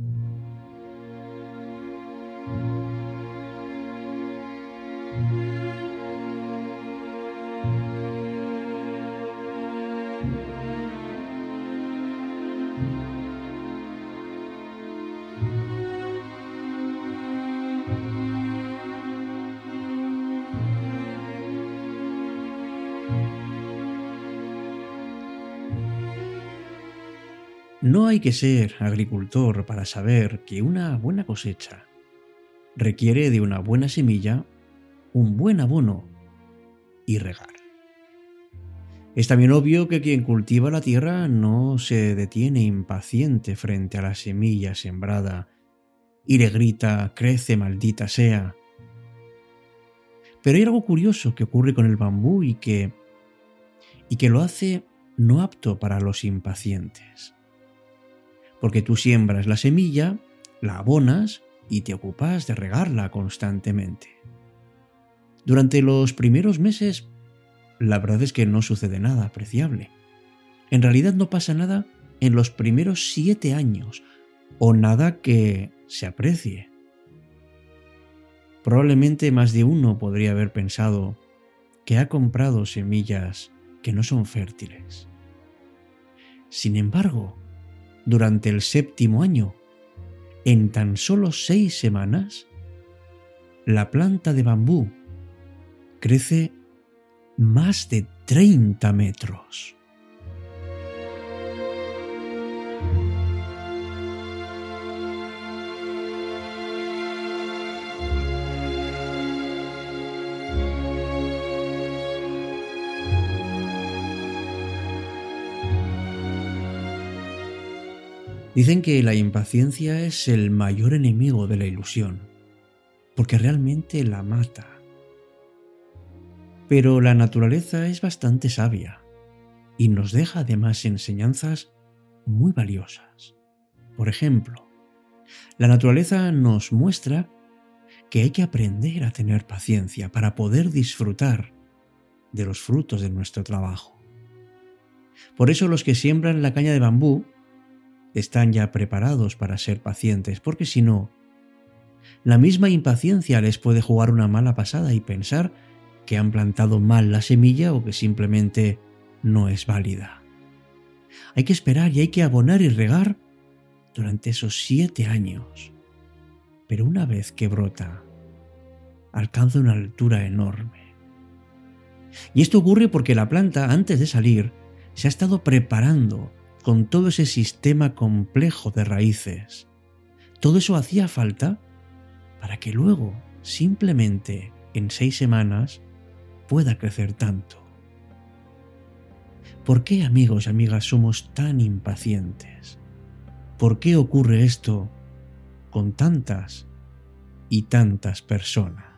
Mm-hmm. No hay que ser agricultor para saber que una buena cosecha requiere de una buena semilla, un buen abono y regar. Es también obvio que quien cultiva la tierra no se detiene impaciente frente a la semilla sembrada y le grita, crece maldita sea. Pero hay algo curioso que ocurre con el bambú y que, y que lo hace no apto para los impacientes porque tú siembras la semilla, la abonas y te ocupas de regarla constantemente. Durante los primeros meses, la verdad es que no sucede nada apreciable. En realidad no pasa nada en los primeros siete años, o nada que se aprecie. Probablemente más de uno podría haber pensado que ha comprado semillas que no son fértiles. Sin embargo, durante el séptimo año, en tan solo seis semanas, la planta de bambú crece más de 30 metros. Dicen que la impaciencia es el mayor enemigo de la ilusión, porque realmente la mata. Pero la naturaleza es bastante sabia y nos deja además enseñanzas muy valiosas. Por ejemplo, la naturaleza nos muestra que hay que aprender a tener paciencia para poder disfrutar de los frutos de nuestro trabajo. Por eso los que siembran la caña de bambú están ya preparados para ser pacientes, porque si no, la misma impaciencia les puede jugar una mala pasada y pensar que han plantado mal la semilla o que simplemente no es válida. Hay que esperar y hay que abonar y regar durante esos siete años. Pero una vez que brota, alcanza una altura enorme. Y esto ocurre porque la planta, antes de salir, se ha estado preparando con todo ese sistema complejo de raíces. Todo eso hacía falta para que luego, simplemente en seis semanas, pueda crecer tanto. ¿Por qué, amigos y amigas, somos tan impacientes? ¿Por qué ocurre esto con tantas y tantas personas?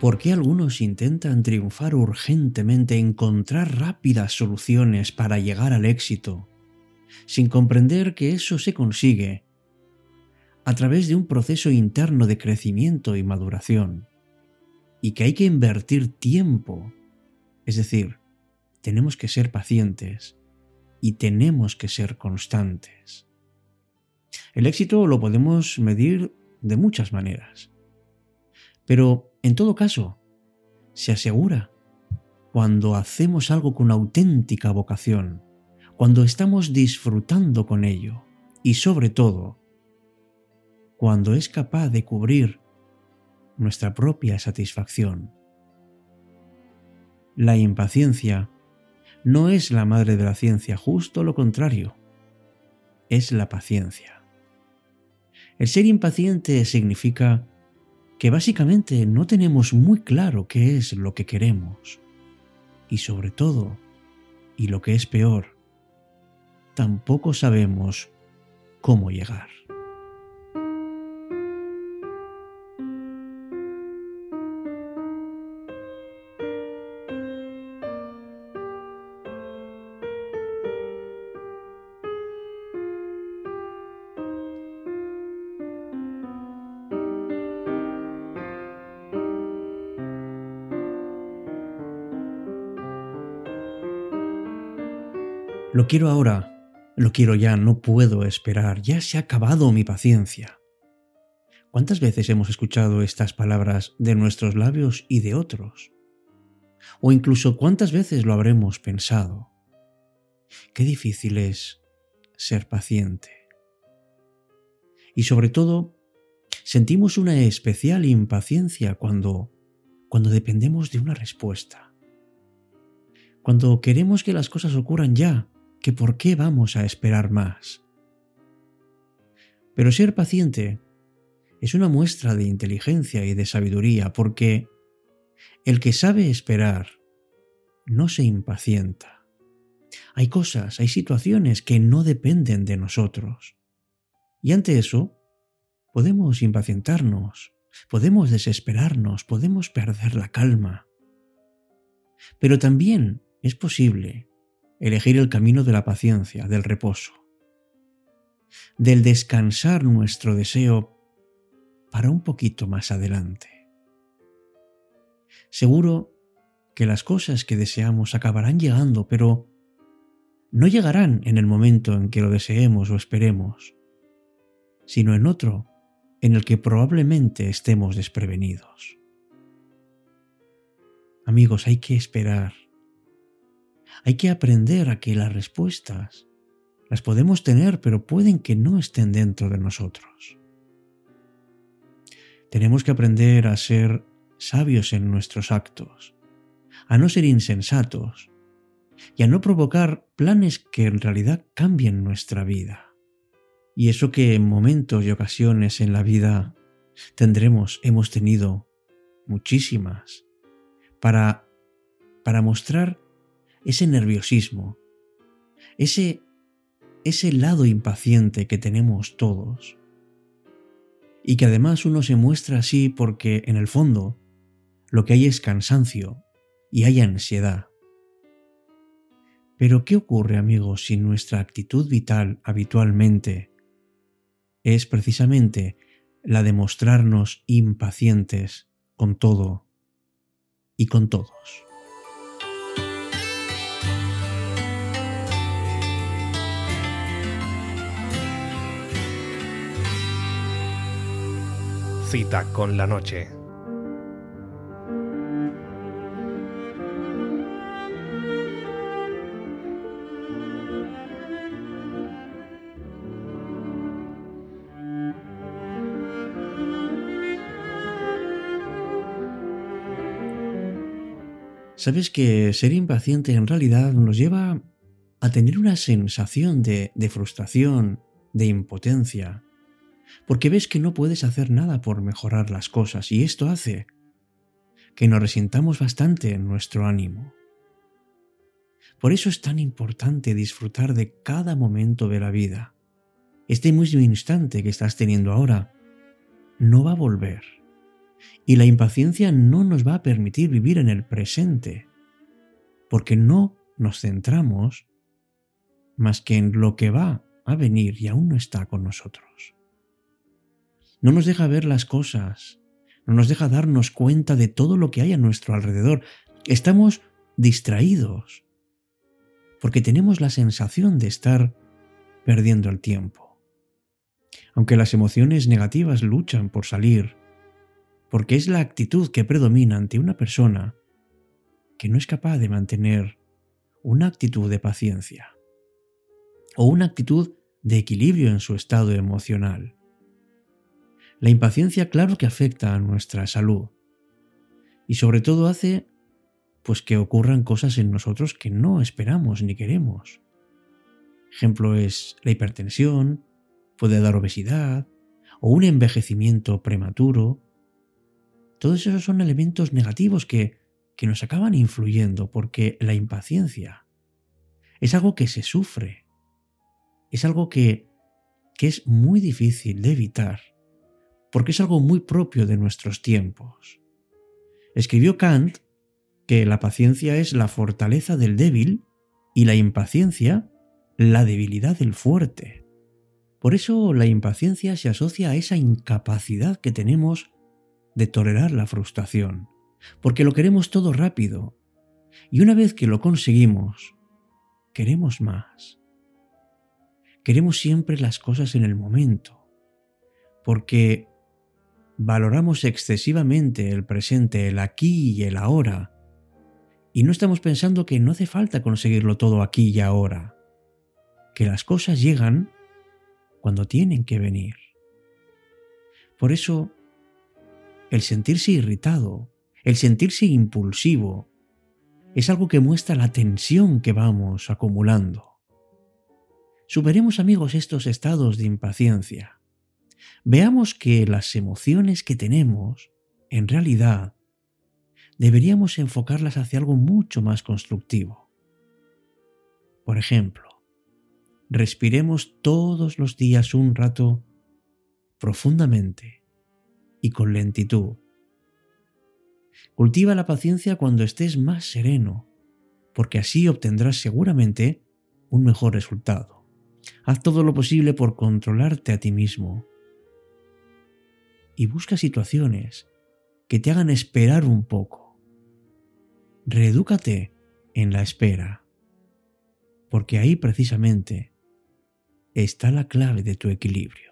¿Por qué algunos intentan triunfar urgentemente, encontrar rápidas soluciones para llegar al éxito, sin comprender que eso se consigue a través de un proceso interno de crecimiento y maduración, y que hay que invertir tiempo? Es decir, tenemos que ser pacientes y tenemos que ser constantes. El éxito lo podemos medir de muchas maneras, pero en todo caso, se asegura cuando hacemos algo con auténtica vocación, cuando estamos disfrutando con ello y sobre todo, cuando es capaz de cubrir nuestra propia satisfacción. La impaciencia no es la madre de la ciencia, justo lo contrario, es la paciencia. El ser impaciente significa que básicamente no tenemos muy claro qué es lo que queremos. Y sobre todo, y lo que es peor, tampoco sabemos cómo llegar. Lo quiero ahora, lo quiero ya, no puedo esperar, ya se ha acabado mi paciencia. ¿Cuántas veces hemos escuchado estas palabras de nuestros labios y de otros? O incluso cuántas veces lo habremos pensado. Qué difícil es ser paciente. Y sobre todo, sentimos una especial impaciencia cuando cuando dependemos de una respuesta. Cuando queremos que las cosas ocurran ya, que por qué vamos a esperar más. Pero ser paciente es una muestra de inteligencia y de sabiduría porque el que sabe esperar no se impacienta. Hay cosas, hay situaciones que no dependen de nosotros. Y ante eso, podemos impacientarnos, podemos desesperarnos, podemos perder la calma. Pero también es posible elegir el camino de la paciencia, del reposo, del descansar nuestro deseo para un poquito más adelante. Seguro que las cosas que deseamos acabarán llegando, pero no llegarán en el momento en que lo deseemos o esperemos, sino en otro en el que probablemente estemos desprevenidos. Amigos, hay que esperar. Hay que aprender a que las respuestas las podemos tener, pero pueden que no estén dentro de nosotros. Tenemos que aprender a ser sabios en nuestros actos, a no ser insensatos y a no provocar planes que en realidad cambien nuestra vida. Y eso que en momentos y ocasiones en la vida tendremos, hemos tenido muchísimas, para, para mostrar ese nerviosismo, ese, ese lado impaciente que tenemos todos. Y que además uno se muestra así porque en el fondo lo que hay es cansancio y hay ansiedad. Pero ¿qué ocurre amigos si nuestra actitud vital habitualmente es precisamente la de mostrarnos impacientes con todo y con todos. Cita con la noche. Sabes que ser impaciente en realidad nos lleva a tener una sensación de, de, frustración, de impotencia, porque ves que no puedes hacer nada por mejorar las cosas y esto hace que nos resintamos bastante en nuestro ánimo. Por eso es tan importante disfrutar de cada momento de la vida. Este mismo instante que estás teniendo ahora no va a volver. Y la impaciencia no nos va a permitir vivir en el presente, porque no nos centramos más que en lo que va a venir y aún no está con nosotros. No nos deja ver las cosas, no nos deja darnos cuenta de todo lo que hay a nuestro alrededor. Estamos distraídos, porque tenemos la sensación de estar perdiendo el tiempo. Aunque las emociones negativas luchan por salir, porque es la actitud que predomina ante una persona que no es capaz de mantener una actitud de paciencia o una actitud de equilibrio en su estado emocional. La impaciencia claro que afecta a nuestra salud. Y sobre todo hace pues que ocurran cosas en nosotros que no esperamos ni queremos. Ejemplo es la hipertensión, puede dar obesidad o un envejecimiento prematuro. Todos esos son elementos negativos que, que nos acaban influyendo porque la impaciencia es algo que se sufre, es algo que, que es muy difícil de evitar, porque es algo muy propio de nuestros tiempos. Escribió Kant que la paciencia es la fortaleza del débil y la impaciencia la debilidad del fuerte. Por eso la impaciencia se asocia a esa incapacidad que tenemos de tolerar la frustración, porque lo queremos todo rápido. Y una vez que lo conseguimos, queremos más. Queremos siempre las cosas en el momento, porque valoramos excesivamente el presente, el aquí y el ahora, y no estamos pensando que no hace falta conseguirlo todo aquí y ahora, que las cosas llegan cuando tienen que venir. Por eso, el sentirse irritado, el sentirse impulsivo, es algo que muestra la tensión que vamos acumulando. Superemos amigos estos estados de impaciencia. Veamos que las emociones que tenemos, en realidad, deberíamos enfocarlas hacia algo mucho más constructivo. Por ejemplo, respiremos todos los días un rato profundamente y con lentitud. Cultiva la paciencia cuando estés más sereno, porque así obtendrás seguramente un mejor resultado. Haz todo lo posible por controlarte a ti mismo y busca situaciones que te hagan esperar un poco. Reedúcate en la espera, porque ahí precisamente está la clave de tu equilibrio.